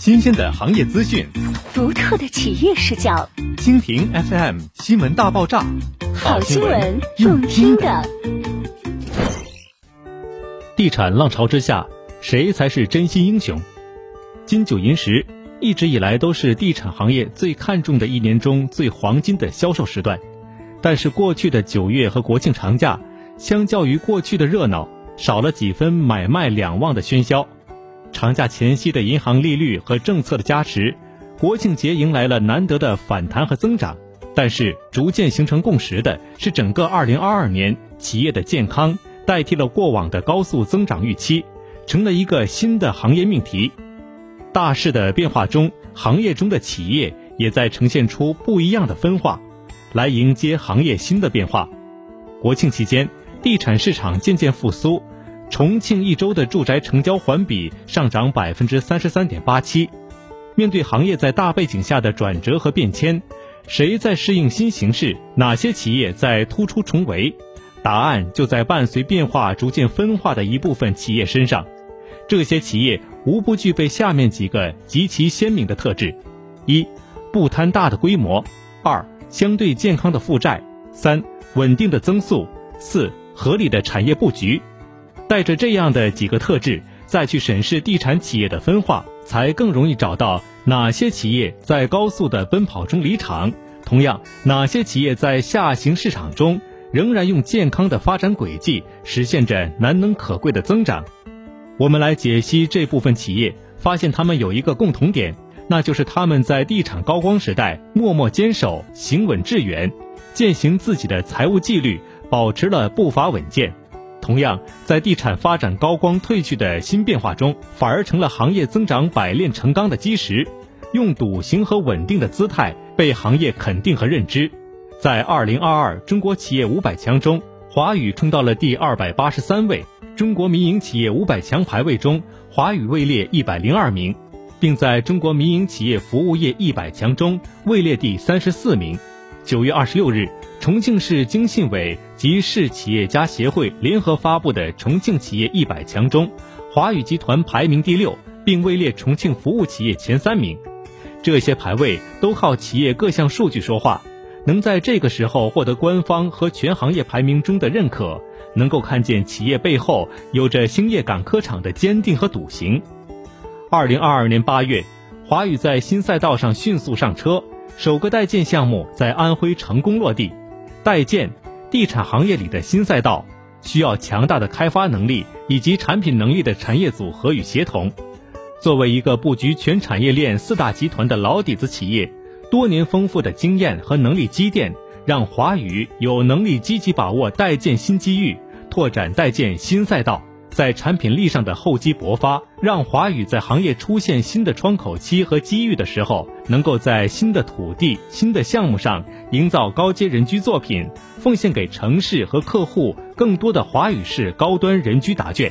新鲜的行业资讯，独特的企业视角。蜻蜓 FM 新闻大爆炸，好新闻，用听的。地产浪潮之下，谁才是真心英雄？金九银十一直以来都是地产行业最看重的一年中最黄金的销售时段，但是过去的九月和国庆长假，相较于过去的热闹，少了几分买卖两旺的喧嚣。长假前夕的银行利率和政策的加持，国庆节迎来了难得的反弹和增长。但是，逐渐形成共识的是，整个2022年企业的健康代替了过往的高速增长预期，成了一个新的行业命题。大势的变化中，行业中的企业也在呈现出不一样的分化，来迎接行业新的变化。国庆期间，地产市场渐渐复苏。重庆一周的住宅成交环比上涨百分之三十三点八七。面对行业在大背景下的转折和变迁，谁在适应新形势？哪些企业在突出重围？答案就在伴随变化逐渐分化的一部分企业身上。这些企业无不具备下面几个极其鲜明的特质：一、不贪大的规模；二、相对健康的负债；三、稳定的增速；四、合理的产业布局。带着这样的几个特质，再去审视地产企业的分化，才更容易找到哪些企业在高速的奔跑中离场，同样哪些企业在下行市场中仍然用健康的发展轨迹实现着难能可贵的增长。我们来解析这部分企业，发现他们有一个共同点，那就是他们在地产高光时代默默坚守、行稳致远，践行自己的财务纪律，保持了步伐稳健。同样，在地产发展高光褪去的新变化中，反而成了行业增长百炼成钢的基石，用笃行和稳定的姿态被行业肯定和认知。在二零二二中国企业五百强中，华宇冲到了第二百八十三位。中国民营企业五百强排位中，华宇位列一百零二名，并在中国民营企业服务业一百强中位列第三十四名。九月二十六日。重庆市经信委及市企业家协会联合发布的重庆企业一百强中，华宇集团排名第六，并位列重庆服务企业前三名。这些排位都靠企业各项数据说话，能在这个时候获得官方和全行业排名中的认可，能够看见企业背后有着兴业港科厂的坚定和笃行。二零二二年八月，华宇在新赛道上迅速上车，首个代建项目在安徽成功落地。代建，地产行业里的新赛道，需要强大的开发能力以及产品能力的产业组合与协同。作为一个布局全产业链四大集团的老底子企业，多年丰富的经验和能力积淀，让华宇有能力积极把握代建新机遇，拓展代建新赛道。在产品力上的厚积薄发，让华宇在行业出现新的窗口期和机遇的时候，能够在新的土地、新的项目上营造高阶人居作品，奉献给城市和客户更多的华宇式高端人居答卷。